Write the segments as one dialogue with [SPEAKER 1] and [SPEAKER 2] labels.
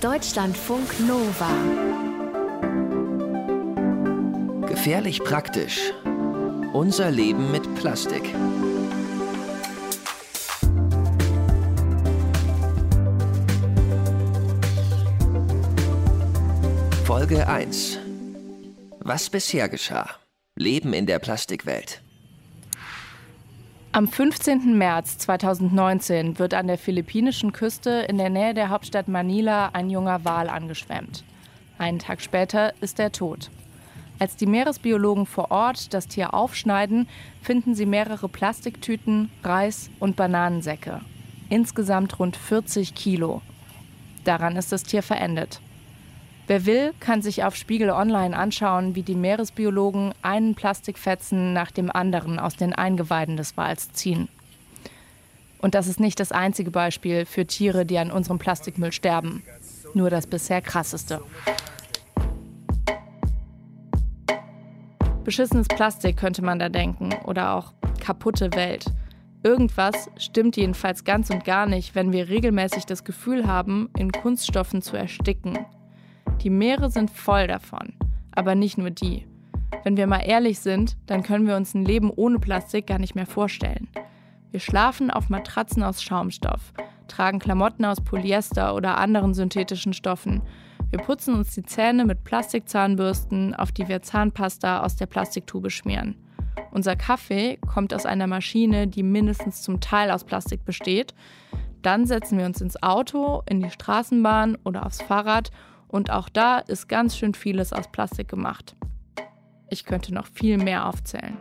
[SPEAKER 1] Deutschlandfunk Nova.
[SPEAKER 2] Gefährlich praktisch. Unser Leben mit Plastik. Folge 1. Was bisher geschah. Leben in der Plastikwelt.
[SPEAKER 3] Am 15. März 2019 wird an der philippinischen Küste in der Nähe der Hauptstadt Manila ein junger Wal angeschwemmt. Einen Tag später ist er tot. Als die Meeresbiologen vor Ort das Tier aufschneiden, finden sie mehrere Plastiktüten, Reis und Bananensäcke. Insgesamt rund 40 Kilo. Daran ist das Tier verendet. Wer will, kann sich auf Spiegel Online anschauen, wie die Meeresbiologen einen Plastikfetzen nach dem anderen aus den Eingeweiden des Wals ziehen. Und das ist nicht das einzige Beispiel für Tiere, die an unserem Plastikmüll sterben. Nur das bisher krasseste. Beschissenes Plastik könnte man da denken oder auch kaputte Welt. Irgendwas stimmt jedenfalls ganz und gar nicht, wenn wir regelmäßig das Gefühl haben, in Kunststoffen zu ersticken, die Meere sind voll davon. Aber nicht nur die. Wenn wir mal ehrlich sind, dann können wir uns ein Leben ohne Plastik gar nicht mehr vorstellen. Wir schlafen auf Matratzen aus Schaumstoff, tragen Klamotten aus Polyester oder anderen synthetischen Stoffen. Wir putzen uns die Zähne mit Plastikzahnbürsten, auf die wir Zahnpasta aus der Plastiktube schmieren. Unser Kaffee kommt aus einer Maschine, die mindestens zum Teil aus Plastik besteht. Dann setzen wir uns ins Auto, in die Straßenbahn oder aufs Fahrrad und auch da ist ganz schön vieles aus Plastik gemacht. Ich könnte noch viel mehr aufzählen.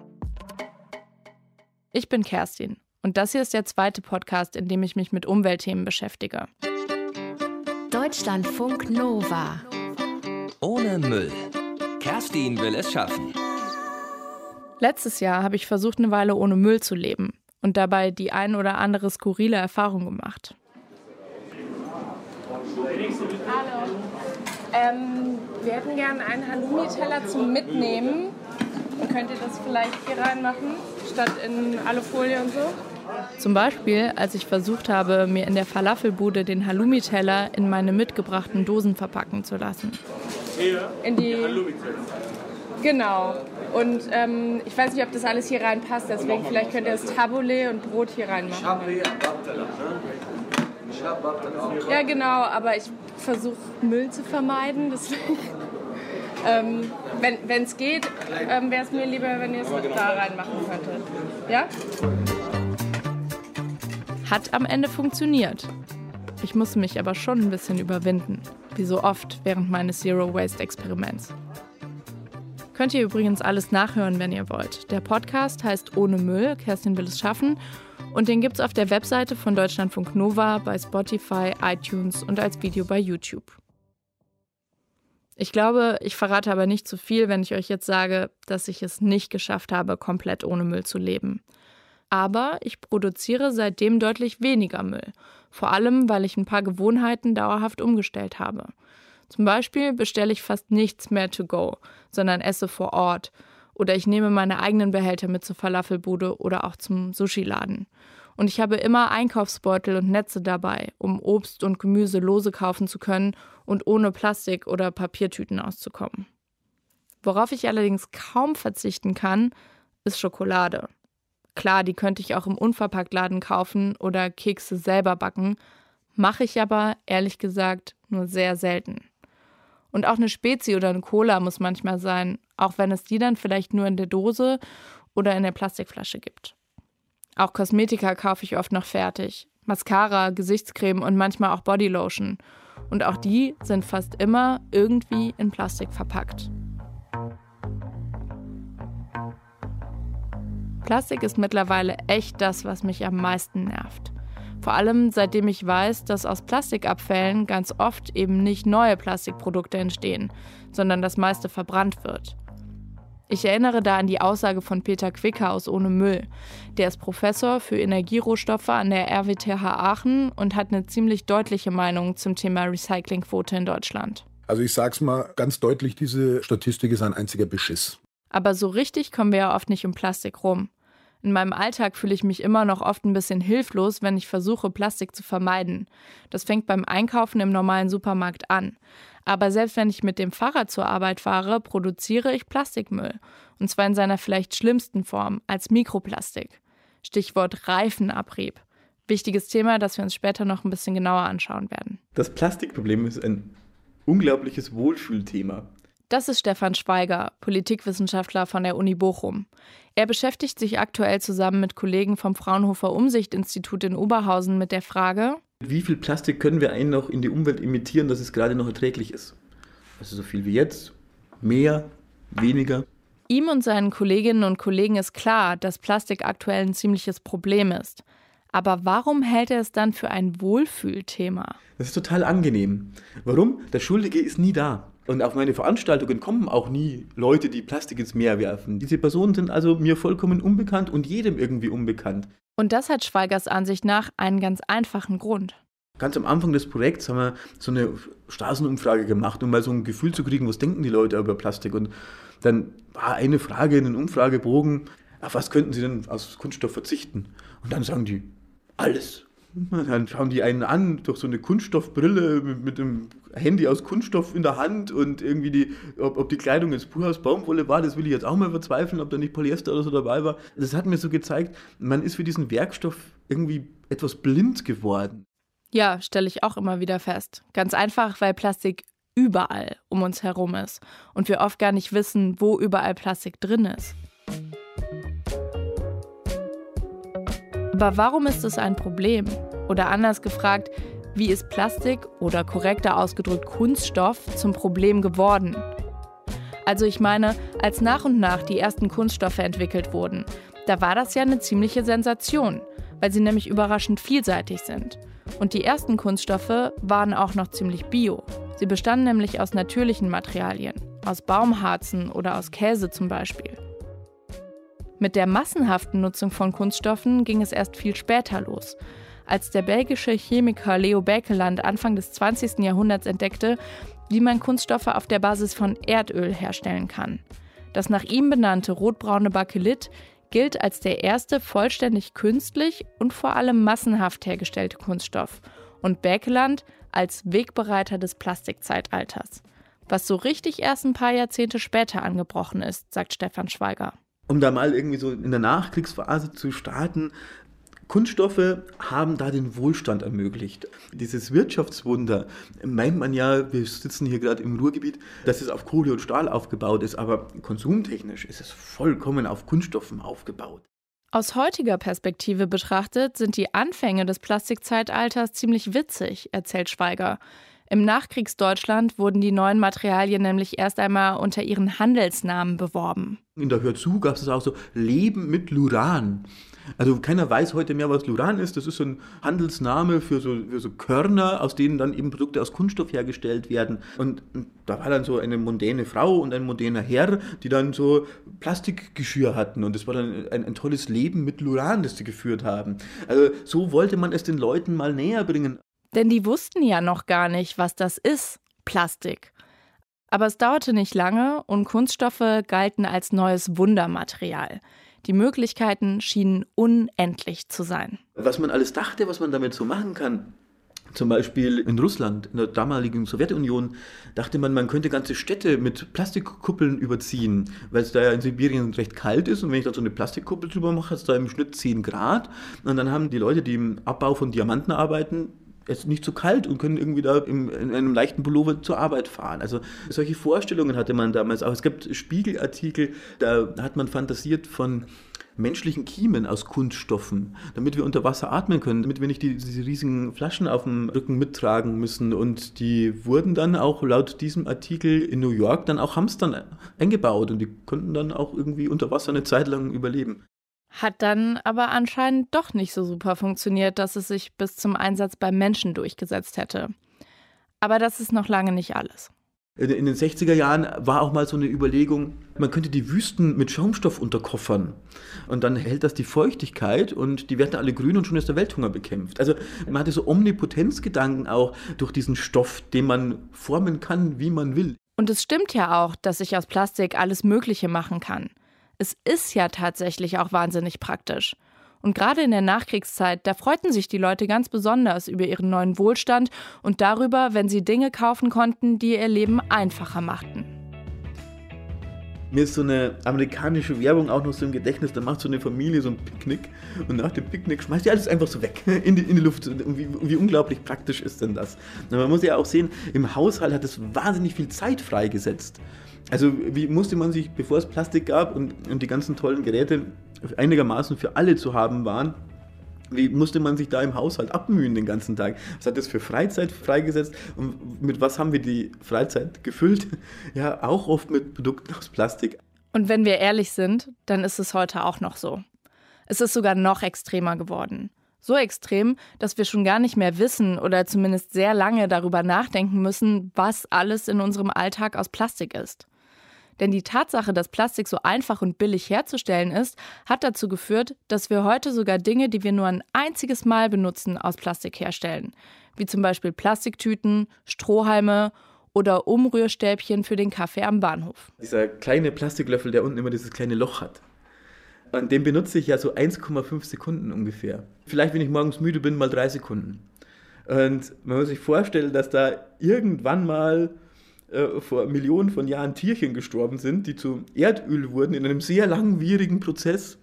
[SPEAKER 3] Ich bin Kerstin und das hier ist der zweite Podcast, in dem ich mich mit Umweltthemen beschäftige.
[SPEAKER 1] Deutschlandfunk Nova.
[SPEAKER 2] Ohne Müll. Kerstin will es schaffen.
[SPEAKER 3] Letztes Jahr habe ich versucht, eine Weile ohne Müll zu leben und dabei die ein oder andere skurrile Erfahrung gemacht. Hallo. Ähm, wir hätten gerne einen Halloumi-Teller zum Mitnehmen. Könnt ihr das vielleicht hier reinmachen, statt in Alufolie und so? Zum Beispiel, als ich versucht habe, mir in der Falafelbude den Halloumi-Teller in meine mitgebrachten Dosen verpacken zu lassen. Hier? In die Halloumi-Teller. Genau. Und ähm, ich weiß nicht, ob das alles hier reinpasst, deswegen vielleicht könnt ihr das Taboulet und Brot hier reinmachen. Ja, genau, aber ich versuche Müll zu vermeiden. Deswegen, ähm, wenn es geht, ähm, wäre es mir lieber, wenn ihr es da reinmachen könntet. Ja? Hat am Ende funktioniert. Ich musste mich aber schon ein bisschen überwinden, wie so oft während meines Zero Waste Experiments. Könnt ihr übrigens alles nachhören, wenn ihr wollt. Der Podcast heißt Ohne Müll, Kerstin will es schaffen und den gibt es auf der Webseite von Deutschlandfunk Nova, bei Spotify, iTunes und als Video bei YouTube. Ich glaube, ich verrate aber nicht zu viel, wenn ich euch jetzt sage, dass ich es nicht geschafft habe, komplett ohne Müll zu leben. Aber ich produziere seitdem deutlich weniger Müll. Vor allem, weil ich ein paar Gewohnheiten dauerhaft umgestellt habe. Zum Beispiel bestelle ich fast nichts mehr to go, sondern esse vor Ort oder ich nehme meine eigenen Behälter mit zur Falafelbude oder auch zum Sushi-Laden. Und ich habe immer Einkaufsbeutel und Netze dabei, um Obst und Gemüse lose kaufen zu können und ohne Plastik oder Papiertüten auszukommen. Worauf ich allerdings kaum verzichten kann, ist Schokolade. Klar, die könnte ich auch im Unverpacktladen kaufen oder Kekse selber backen, mache ich aber ehrlich gesagt nur sehr selten. Und auch eine Spezi oder eine Cola muss manchmal sein, auch wenn es die dann vielleicht nur in der Dose oder in der Plastikflasche gibt. Auch Kosmetika kaufe ich oft noch fertig. Mascara, Gesichtscreme und manchmal auch Bodylotion. Und auch die sind fast immer irgendwie in Plastik verpackt. Plastik ist mittlerweile echt das, was mich am meisten nervt. Vor allem seitdem ich weiß, dass aus Plastikabfällen ganz oft eben nicht neue Plastikprodukte entstehen, sondern das meiste verbrannt wird. Ich erinnere da an die Aussage von Peter Quicker aus Ohne Müll. Der ist Professor für Energierohstoffe an der RWTH Aachen und hat eine ziemlich deutliche Meinung zum Thema Recyclingquote in Deutschland.
[SPEAKER 4] Also ich sag's mal ganz deutlich, diese Statistik ist ein einziger Beschiss.
[SPEAKER 3] Aber so richtig kommen wir ja oft nicht um Plastik rum. In meinem Alltag fühle ich mich immer noch oft ein bisschen hilflos, wenn ich versuche, Plastik zu vermeiden. Das fängt beim Einkaufen im normalen Supermarkt an. Aber selbst wenn ich mit dem Fahrrad zur Arbeit fahre, produziere ich Plastikmüll. Und zwar in seiner vielleicht schlimmsten Form, als Mikroplastik. Stichwort Reifenabrieb. Wichtiges Thema, das wir uns später noch ein bisschen genauer anschauen werden.
[SPEAKER 5] Das Plastikproblem ist ein unglaubliches Wohlfühlthema.
[SPEAKER 3] Das ist Stefan Schweiger, Politikwissenschaftler von der Uni Bochum. Er beschäftigt sich aktuell zusammen mit Kollegen vom Fraunhofer Umsichtinstitut in Oberhausen mit der Frage,
[SPEAKER 5] wie viel Plastik können wir eigentlich noch in die Umwelt emittieren, dass es gerade noch erträglich ist? Also so viel wie jetzt, mehr, weniger.
[SPEAKER 3] Ihm und seinen Kolleginnen und Kollegen ist klar, dass Plastik aktuell ein ziemliches Problem ist. Aber warum hält er es dann für ein Wohlfühlthema?
[SPEAKER 5] Das ist total angenehm. Warum? Der Schuldige ist nie da. Und auf meine Veranstaltungen kommen auch nie Leute, die Plastik ins Meer werfen. Diese Personen sind also mir vollkommen unbekannt und jedem irgendwie unbekannt.
[SPEAKER 3] Und das hat Schweigers Ansicht nach einen ganz einfachen Grund.
[SPEAKER 5] Ganz am Anfang des Projekts haben wir so eine Straßenumfrage gemacht, um mal so ein Gefühl zu kriegen, was denken die Leute über Plastik. Und dann war eine Frage in den Umfragebogen, auf was könnten sie denn aus Kunststoff verzichten? Und dann sagen die, alles. Dann schauen die einen an durch so eine Kunststoffbrille mit, mit einem Handy aus Kunststoff in der Hand und irgendwie die, ob, ob die Kleidung jetzt pur aus Baumwolle war, das will ich jetzt auch mal verzweifeln, ob da nicht Polyester oder so dabei war. Das hat mir so gezeigt, man ist für diesen Werkstoff irgendwie etwas blind geworden.
[SPEAKER 3] Ja, stelle ich auch immer wieder fest. Ganz einfach, weil Plastik überall um uns herum ist und wir oft gar nicht wissen, wo überall Plastik drin ist. Aber warum ist es ein Problem? Oder anders gefragt, wie ist Plastik oder korrekter ausgedrückt Kunststoff zum Problem geworden? Also ich meine, als nach und nach die ersten Kunststoffe entwickelt wurden, da war das ja eine ziemliche Sensation, weil sie nämlich überraschend vielseitig sind. Und die ersten Kunststoffe waren auch noch ziemlich bio. Sie bestanden nämlich aus natürlichen Materialien, aus Baumharzen oder aus Käse zum Beispiel. Mit der massenhaften Nutzung von Kunststoffen ging es erst viel später los. Als der belgische Chemiker Leo Baekeland Anfang des 20. Jahrhunderts entdeckte, wie man Kunststoffe auf der Basis von Erdöl herstellen kann. Das nach ihm benannte rotbraune Bakelit gilt als der erste vollständig künstlich und vor allem massenhaft hergestellte Kunststoff und Baekeland als Wegbereiter des Plastikzeitalters. Was so richtig erst ein paar Jahrzehnte später angebrochen ist, sagt Stefan Schweiger
[SPEAKER 5] um da mal irgendwie so in der Nachkriegsphase zu starten, Kunststoffe haben da den Wohlstand ermöglicht. Dieses Wirtschaftswunder meint man ja, wir sitzen hier gerade im Ruhrgebiet, dass es auf Kohle und Stahl aufgebaut ist, aber konsumtechnisch ist es vollkommen auf Kunststoffen aufgebaut.
[SPEAKER 3] Aus heutiger Perspektive betrachtet sind die Anfänge des Plastikzeitalters ziemlich witzig, erzählt Schweiger. Im Nachkriegsdeutschland wurden die neuen Materialien nämlich erst einmal unter ihren Handelsnamen beworben.
[SPEAKER 5] In der Hörzu gab es auch so Leben mit Luran. Also keiner weiß heute mehr, was Luran ist. Das ist so ein Handelsname für so, für so Körner, aus denen dann eben Produkte aus Kunststoff hergestellt werden. Und da war dann so eine mondäne Frau und ein mondäner Herr, die dann so Plastikgeschirr hatten. Und das war dann ein, ein tolles Leben mit Luran, das sie geführt haben. Also so wollte man es den Leuten mal näher bringen.
[SPEAKER 3] Denn die wussten ja noch gar nicht, was das ist, Plastik. Aber es dauerte nicht lange und Kunststoffe galten als neues Wundermaterial. Die Möglichkeiten schienen unendlich zu sein.
[SPEAKER 5] Was man alles dachte, was man damit so machen kann. Zum Beispiel in Russland, in der damaligen Sowjetunion, dachte man, man könnte ganze Städte mit Plastikkuppeln überziehen, weil es da ja in Sibirien recht kalt ist und wenn ich da so eine Plastikkuppel drüber mache, hat es da im Schnitt 10 Grad und dann haben die Leute, die im Abbau von Diamanten arbeiten, es ist nicht zu kalt und können irgendwie da im, in einem leichten Pullover zur Arbeit fahren. Also solche Vorstellungen hatte man damals auch. Es gibt Spiegelartikel, da hat man fantasiert von menschlichen Kiemen aus Kunststoffen, damit wir unter Wasser atmen können, damit wir nicht die, diese riesigen Flaschen auf dem Rücken mittragen müssen. Und die wurden dann auch laut diesem Artikel in New York dann auch Hamstern eingebaut und die konnten dann auch irgendwie unter Wasser eine Zeit lang überleben.
[SPEAKER 3] Hat dann aber anscheinend doch nicht so super funktioniert, dass es sich bis zum Einsatz beim Menschen durchgesetzt hätte. Aber das ist noch lange nicht alles.
[SPEAKER 5] In den 60er Jahren war auch mal so eine Überlegung, man könnte die Wüsten mit Schaumstoff unterkoffern. Und dann hält das die Feuchtigkeit und die werden alle grün und schon ist der Welthunger bekämpft. Also man hatte so Omnipotenzgedanken auch durch diesen Stoff, den man formen kann, wie man will.
[SPEAKER 3] Und es stimmt ja auch, dass ich aus Plastik alles Mögliche machen kann. Es ist ja tatsächlich auch wahnsinnig praktisch. Und gerade in der Nachkriegszeit, da freuten sich die Leute ganz besonders über ihren neuen Wohlstand und darüber, wenn sie Dinge kaufen konnten, die ihr Leben einfacher machten.
[SPEAKER 5] Mir ist so eine amerikanische Werbung auch noch so im Gedächtnis, da macht so eine Familie so ein Picknick und nach dem Picknick schmeißt die alles einfach so weg in die, in die Luft. Und wie, wie, unglaublich praktisch ist denn das? Und man muss ja auch sehen, im Haushalt hat es wahnsinnig viel Zeit freigesetzt. Also wie musste man sich, bevor es Plastik gab und, und die ganzen tollen Geräte einigermaßen für alle zu haben waren, wie musste man sich da im Haushalt abmühen den ganzen Tag? Was hat das für Freizeit freigesetzt? Und mit was haben wir die Freizeit gefüllt? Ja, auch oft mit Produkten aus Plastik.
[SPEAKER 3] Und wenn wir ehrlich sind, dann ist es heute auch noch so. Es ist sogar noch extremer geworden. So extrem, dass wir schon gar nicht mehr wissen oder zumindest sehr lange darüber nachdenken müssen, was alles in unserem Alltag aus Plastik ist. Denn die Tatsache, dass Plastik so einfach und billig herzustellen ist, hat dazu geführt, dass wir heute sogar Dinge, die wir nur ein einziges Mal benutzen, aus Plastik herstellen. Wie zum Beispiel Plastiktüten, Strohhalme oder Umrührstäbchen für den Kaffee am Bahnhof.
[SPEAKER 5] Dieser kleine Plastiklöffel, der unten immer dieses kleine Loch hat. Und den benutze ich ja so 1,5 Sekunden ungefähr. Vielleicht, wenn ich morgens müde bin, mal drei Sekunden. Und man muss sich vorstellen, dass da irgendwann mal äh, vor Millionen von Jahren Tierchen gestorben sind, die zu Erdöl wurden in einem sehr langwierigen Prozess.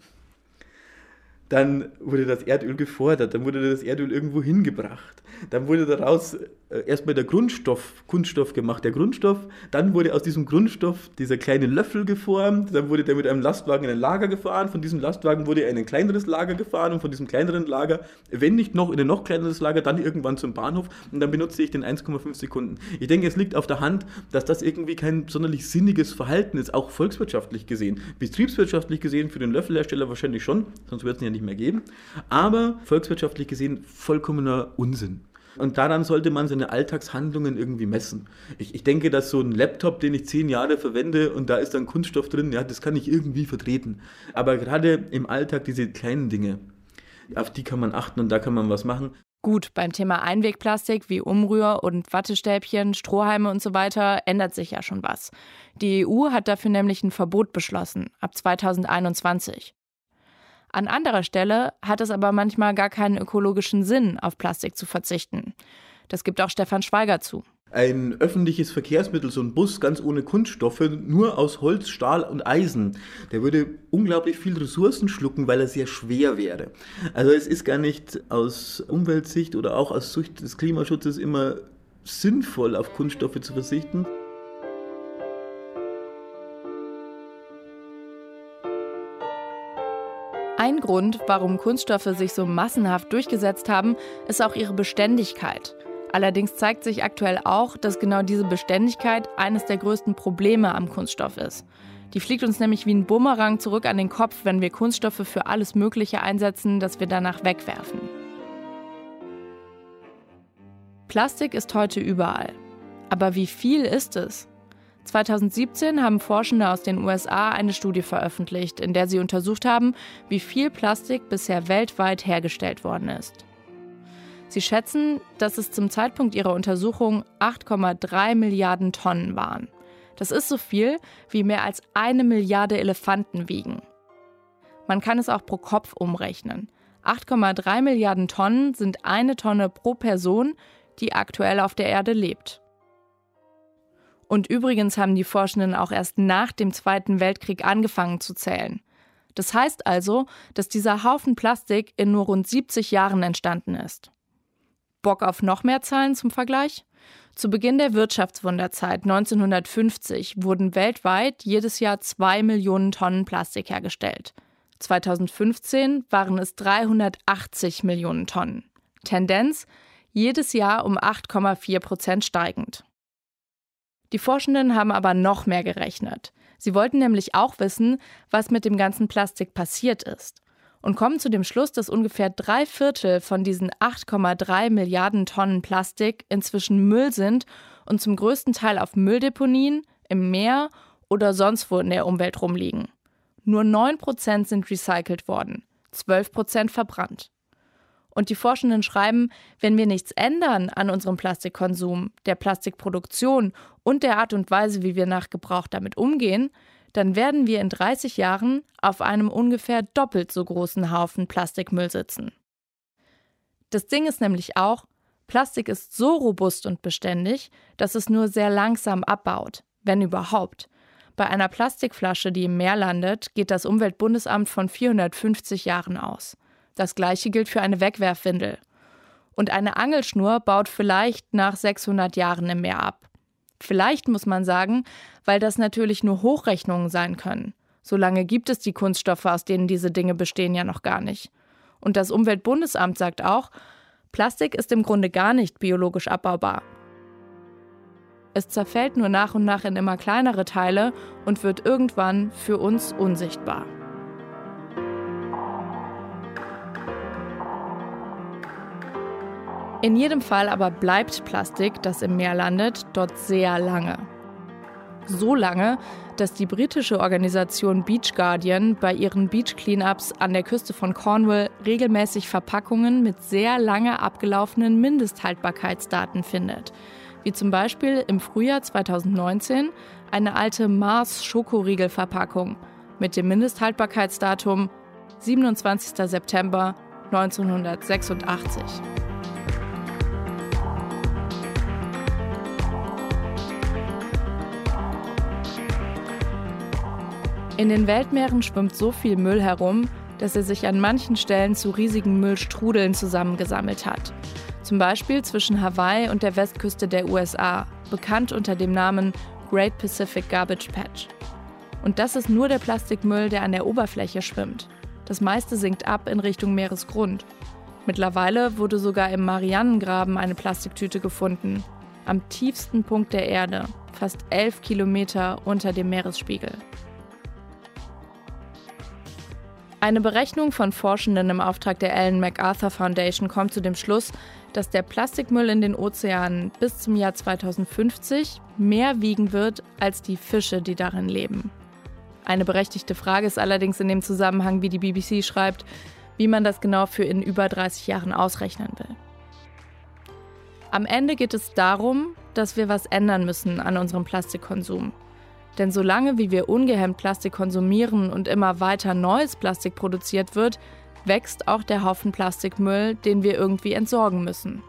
[SPEAKER 5] Dann wurde das Erdöl gefordert, dann wurde das Erdöl irgendwo hingebracht. Dann wurde daraus erstmal der Grundstoff, Kunststoff gemacht, der Grundstoff. Dann wurde aus diesem Grundstoff dieser kleine Löffel geformt. Dann wurde der mit einem Lastwagen in ein Lager gefahren. Von diesem Lastwagen wurde er in ein kleineres Lager gefahren und von diesem kleineren Lager, wenn nicht noch in ein noch kleineres Lager, dann irgendwann zum Bahnhof. Und dann benutze ich den 1,5 Sekunden. Ich denke, es liegt auf der Hand, dass das irgendwie kein sonderlich sinniges Verhalten ist, auch volkswirtschaftlich gesehen. Betriebswirtschaftlich gesehen für den Löffelhersteller wahrscheinlich schon, sonst wird es ihn ja nicht mehr geben. Aber volkswirtschaftlich gesehen vollkommener Unsinn. Und daran sollte man seine Alltagshandlungen irgendwie messen. Ich, ich denke, dass so ein Laptop, den ich zehn Jahre verwende und da ist dann Kunststoff drin, ja, das kann ich irgendwie vertreten. Aber gerade im Alltag diese kleinen Dinge, auf die kann man achten und da kann man was machen.
[SPEAKER 3] Gut, beim Thema Einwegplastik wie Umrühr- und Wattestäbchen, Strohhalme und so weiter ändert sich ja schon was. Die EU hat dafür nämlich ein Verbot beschlossen, ab 2021. An anderer Stelle hat es aber manchmal gar keinen ökologischen Sinn, auf Plastik zu verzichten. Das gibt auch Stefan Schweiger zu.
[SPEAKER 5] Ein öffentliches Verkehrsmittel, so ein Bus ganz ohne Kunststoffe, nur aus Holz, Stahl und Eisen, der würde unglaublich viel Ressourcen schlucken, weil er sehr schwer wäre. Also es ist gar nicht aus Umweltsicht oder auch aus Sicht des Klimaschutzes immer sinnvoll, auf Kunststoffe zu verzichten.
[SPEAKER 3] Ein Grund, warum Kunststoffe sich so massenhaft durchgesetzt haben, ist auch ihre Beständigkeit. Allerdings zeigt sich aktuell auch, dass genau diese Beständigkeit eines der größten Probleme am Kunststoff ist. Die fliegt uns nämlich wie ein Bumerang zurück an den Kopf, wenn wir Kunststoffe für alles Mögliche einsetzen, das wir danach wegwerfen. Plastik ist heute überall. Aber wie viel ist es? 2017 haben Forschende aus den USA eine Studie veröffentlicht, in der sie untersucht haben, wie viel Plastik bisher weltweit hergestellt worden ist. Sie schätzen, dass es zum Zeitpunkt ihrer Untersuchung 8,3 Milliarden Tonnen waren. Das ist so viel, wie mehr als eine Milliarde Elefanten wiegen. Man kann es auch pro Kopf umrechnen. 8,3 Milliarden Tonnen sind eine Tonne pro Person, die aktuell auf der Erde lebt. Und übrigens haben die Forschenden auch erst nach dem Zweiten Weltkrieg angefangen zu zählen. Das heißt also, dass dieser Haufen Plastik in nur rund 70 Jahren entstanden ist. Bock auf noch mehr Zahlen zum Vergleich? Zu Beginn der Wirtschaftswunderzeit 1950 wurden weltweit jedes Jahr zwei Millionen Tonnen Plastik hergestellt. 2015 waren es 380 Millionen Tonnen. Tendenz jedes Jahr um 8,4 Prozent steigend. Die Forschenden haben aber noch mehr gerechnet. Sie wollten nämlich auch wissen, was mit dem ganzen Plastik passiert ist. Und kommen zu dem Schluss, dass ungefähr drei Viertel von diesen 8,3 Milliarden Tonnen Plastik inzwischen Müll sind und zum größten Teil auf Mülldeponien, im Meer oder sonst wo in der Umwelt rumliegen. Nur 9 Prozent sind recycelt worden, 12 Prozent verbrannt. Und die Forschenden schreiben, wenn wir nichts ändern an unserem Plastikkonsum, der Plastikproduktion und der Art und Weise, wie wir nach Gebrauch damit umgehen, dann werden wir in 30 Jahren auf einem ungefähr doppelt so großen Haufen Plastikmüll sitzen. Das Ding ist nämlich auch, Plastik ist so robust und beständig, dass es nur sehr langsam abbaut, wenn überhaupt. Bei einer Plastikflasche, die im Meer landet, geht das Umweltbundesamt von 450 Jahren aus. Das gleiche gilt für eine Wegwerfwindel. Und eine Angelschnur baut vielleicht nach 600 Jahren im Meer ab. Vielleicht muss man sagen, weil das natürlich nur Hochrechnungen sein können. So lange gibt es die Kunststoffe, aus denen diese Dinge bestehen, ja noch gar nicht. Und das Umweltbundesamt sagt auch, Plastik ist im Grunde gar nicht biologisch abbaubar. Es zerfällt nur nach und nach in immer kleinere Teile und wird irgendwann für uns unsichtbar. In jedem Fall aber bleibt Plastik, das im Meer landet, dort sehr lange. So lange, dass die britische Organisation Beach Guardian bei ihren Beach Cleanups an der Küste von Cornwall regelmäßig Verpackungen mit sehr lange abgelaufenen Mindesthaltbarkeitsdaten findet wie zum Beispiel im Frühjahr 2019 eine alte Mars Schokoriegelverpackung mit dem Mindesthaltbarkeitsdatum 27. September 1986. In den Weltmeeren schwimmt so viel Müll herum, dass er sich an manchen Stellen zu riesigen Müllstrudeln zusammengesammelt hat. Zum Beispiel zwischen Hawaii und der Westküste der USA, bekannt unter dem Namen Great Pacific Garbage Patch. Und das ist nur der Plastikmüll, der an der Oberfläche schwimmt. Das meiste sinkt ab in Richtung Meeresgrund. Mittlerweile wurde sogar im Marianengraben eine Plastiktüte gefunden, am tiefsten Punkt der Erde, fast elf Kilometer unter dem Meeresspiegel. Eine Berechnung von Forschenden im Auftrag der Ellen MacArthur Foundation kommt zu dem Schluss, dass der Plastikmüll in den Ozeanen bis zum Jahr 2050 mehr wiegen wird als die Fische, die darin leben. Eine berechtigte Frage ist allerdings in dem Zusammenhang, wie die BBC schreibt, wie man das genau für in über 30 Jahren ausrechnen will. Am Ende geht es darum, dass wir was ändern müssen an unserem Plastikkonsum. Denn solange wie wir ungehemmt Plastik konsumieren und immer weiter neues Plastik produziert wird, wächst auch der Haufen Plastikmüll, den wir irgendwie entsorgen müssen.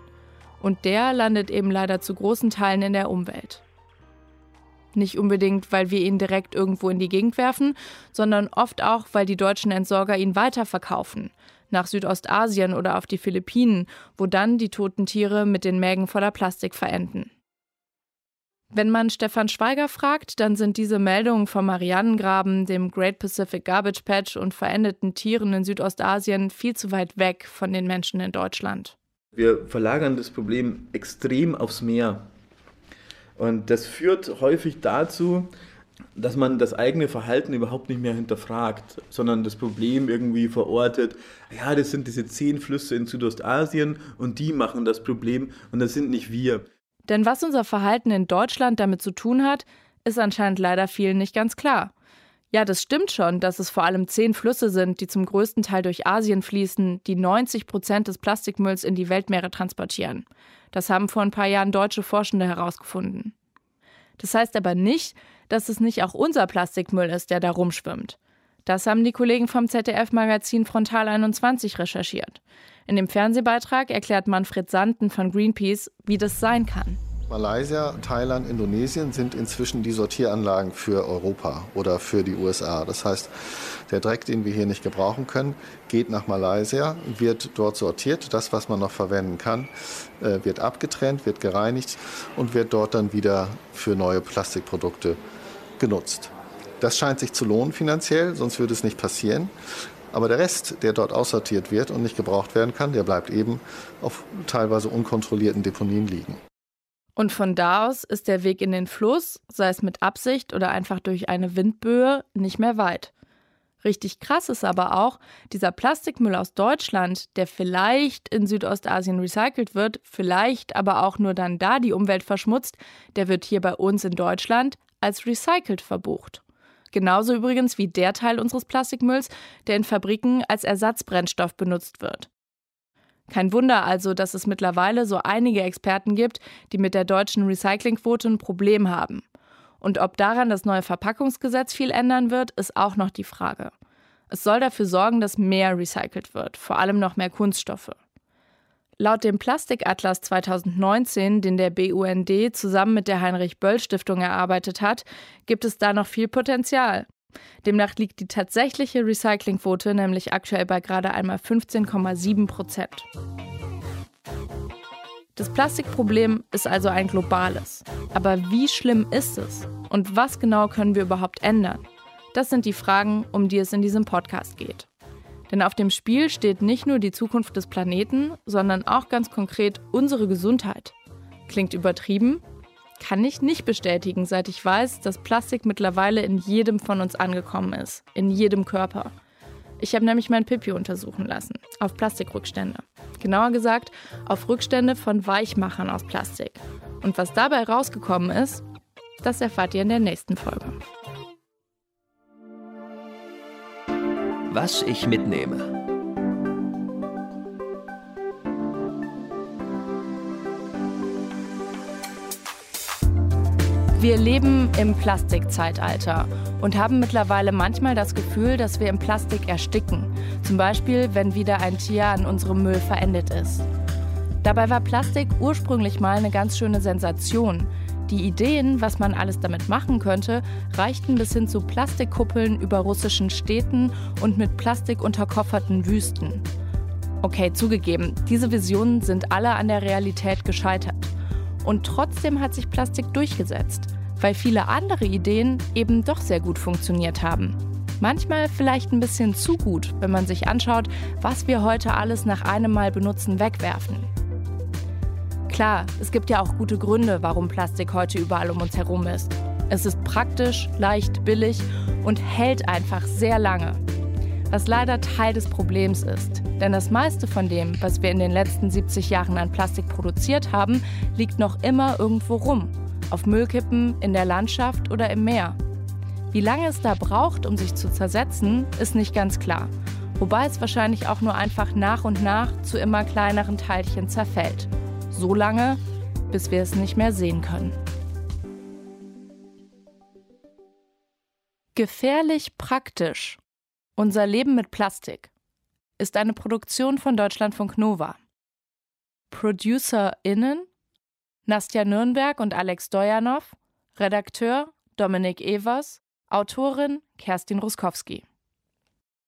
[SPEAKER 3] Und der landet eben leider zu großen Teilen in der Umwelt. Nicht unbedingt, weil wir ihn direkt irgendwo in die Gegend werfen, sondern oft auch, weil die deutschen Entsorger ihn weiterverkaufen. Nach Südostasien oder auf die Philippinen, wo dann die toten Tiere mit den Mägen voller Plastik verenden. Wenn man Stefan Schweiger fragt, dann sind diese Meldungen vom Marianengraben, dem Great Pacific Garbage Patch und verendeten Tieren in Südostasien viel zu weit weg von den Menschen in Deutschland.
[SPEAKER 5] Wir verlagern das Problem extrem aufs Meer. Und das führt häufig dazu, dass man das eigene Verhalten überhaupt nicht mehr hinterfragt, sondern das Problem irgendwie verortet. Ja, das sind diese zehn Flüsse in Südostasien und die machen das Problem und das sind nicht wir.
[SPEAKER 3] Denn was unser Verhalten in Deutschland damit zu tun hat, ist anscheinend leider vielen nicht ganz klar. Ja, das stimmt schon, dass es vor allem zehn Flüsse sind, die zum größten Teil durch Asien fließen, die 90 Prozent des Plastikmülls in die Weltmeere transportieren. Das haben vor ein paar Jahren deutsche Forschende herausgefunden. Das heißt aber nicht, dass es nicht auch unser Plastikmüll ist, der da rumschwimmt. Das haben die Kollegen vom ZDF-Magazin Frontal 21 recherchiert. In dem Fernsehbeitrag erklärt Manfred Sanden von Greenpeace, wie das sein kann.
[SPEAKER 6] Malaysia, Thailand, Indonesien sind inzwischen die Sortieranlagen für Europa oder für die USA. Das heißt, der Dreck, den wir hier nicht gebrauchen können, geht nach Malaysia, wird dort sortiert. Das, was man noch verwenden kann, äh, wird abgetrennt, wird gereinigt und wird dort dann wieder für neue Plastikprodukte genutzt. Das scheint sich zu lohnen finanziell, sonst würde es nicht passieren. Aber der Rest, der dort aussortiert wird und nicht gebraucht werden kann, der bleibt eben auf teilweise unkontrollierten Deponien liegen.
[SPEAKER 3] Und von da aus ist der Weg in den Fluss, sei es mit Absicht oder einfach durch eine Windböe, nicht mehr weit. Richtig krass ist aber auch, dieser Plastikmüll aus Deutschland, der vielleicht in Südostasien recycelt wird, vielleicht aber auch nur dann da die Umwelt verschmutzt, der wird hier bei uns in Deutschland als recycelt verbucht. Genauso übrigens wie der Teil unseres Plastikmülls, der in Fabriken als Ersatzbrennstoff benutzt wird. Kein Wunder also, dass es mittlerweile so einige Experten gibt, die mit der deutschen Recyclingquote ein Problem haben. Und ob daran das neue Verpackungsgesetz viel ändern wird, ist auch noch die Frage. Es soll dafür sorgen, dass mehr recycelt wird, vor allem noch mehr Kunststoffe. Laut dem Plastikatlas 2019, den der BUND zusammen mit der Heinrich-Böll-Stiftung erarbeitet hat, gibt es da noch viel Potenzial. Demnach liegt die tatsächliche Recyclingquote nämlich aktuell bei gerade einmal 15,7 Prozent. Das Plastikproblem ist also ein globales. Aber wie schlimm ist es? Und was genau können wir überhaupt ändern? Das sind die Fragen, um die es in diesem Podcast geht. Denn auf dem Spiel steht nicht nur die Zukunft des Planeten, sondern auch ganz konkret unsere Gesundheit. Klingt übertrieben? Kann ich nicht bestätigen, seit ich weiß, dass Plastik mittlerweile in jedem von uns angekommen ist, in jedem Körper. Ich habe nämlich mein Pipi untersuchen lassen, auf Plastikrückstände. Genauer gesagt, auf Rückstände von Weichmachern aus Plastik. Und was dabei rausgekommen ist, das erfahrt ihr in der nächsten Folge.
[SPEAKER 2] Was ich mitnehme.
[SPEAKER 3] Wir leben im Plastikzeitalter und haben mittlerweile manchmal das Gefühl, dass wir im Plastik ersticken. Zum Beispiel, wenn wieder ein Tier an unserem Müll verendet ist. Dabei war Plastik ursprünglich mal eine ganz schöne Sensation. Die Ideen, was man alles damit machen könnte, reichten bis hin zu Plastikkuppeln über russischen Städten und mit Plastik unterkofferten Wüsten. Okay, zugegeben, diese Visionen sind alle an der Realität gescheitert. Und trotzdem hat sich Plastik durchgesetzt, weil viele andere Ideen eben doch sehr gut funktioniert haben. Manchmal vielleicht ein bisschen zu gut, wenn man sich anschaut, was wir heute alles nach einem Mal benutzen wegwerfen. Klar, es gibt ja auch gute Gründe, warum Plastik heute überall um uns herum ist. Es ist praktisch, leicht, billig und hält einfach sehr lange. Was leider Teil des Problems ist. Denn das meiste von dem, was wir in den letzten 70 Jahren an Plastik produziert haben, liegt noch immer irgendwo rum. Auf Müllkippen, in der Landschaft oder im Meer. Wie lange es da braucht, um sich zu zersetzen, ist nicht ganz klar. Wobei es wahrscheinlich auch nur einfach nach und nach zu immer kleineren Teilchen zerfällt so lange, bis wir es nicht mehr sehen können. Gefährlich praktisch. Unser Leben mit Plastik ist eine Produktion von Deutschlandfunk Nova. ProducerInnen Nastja Nürnberg und Alex Dojanow, Redakteur Dominik Evers, Autorin Kerstin Ruskowski.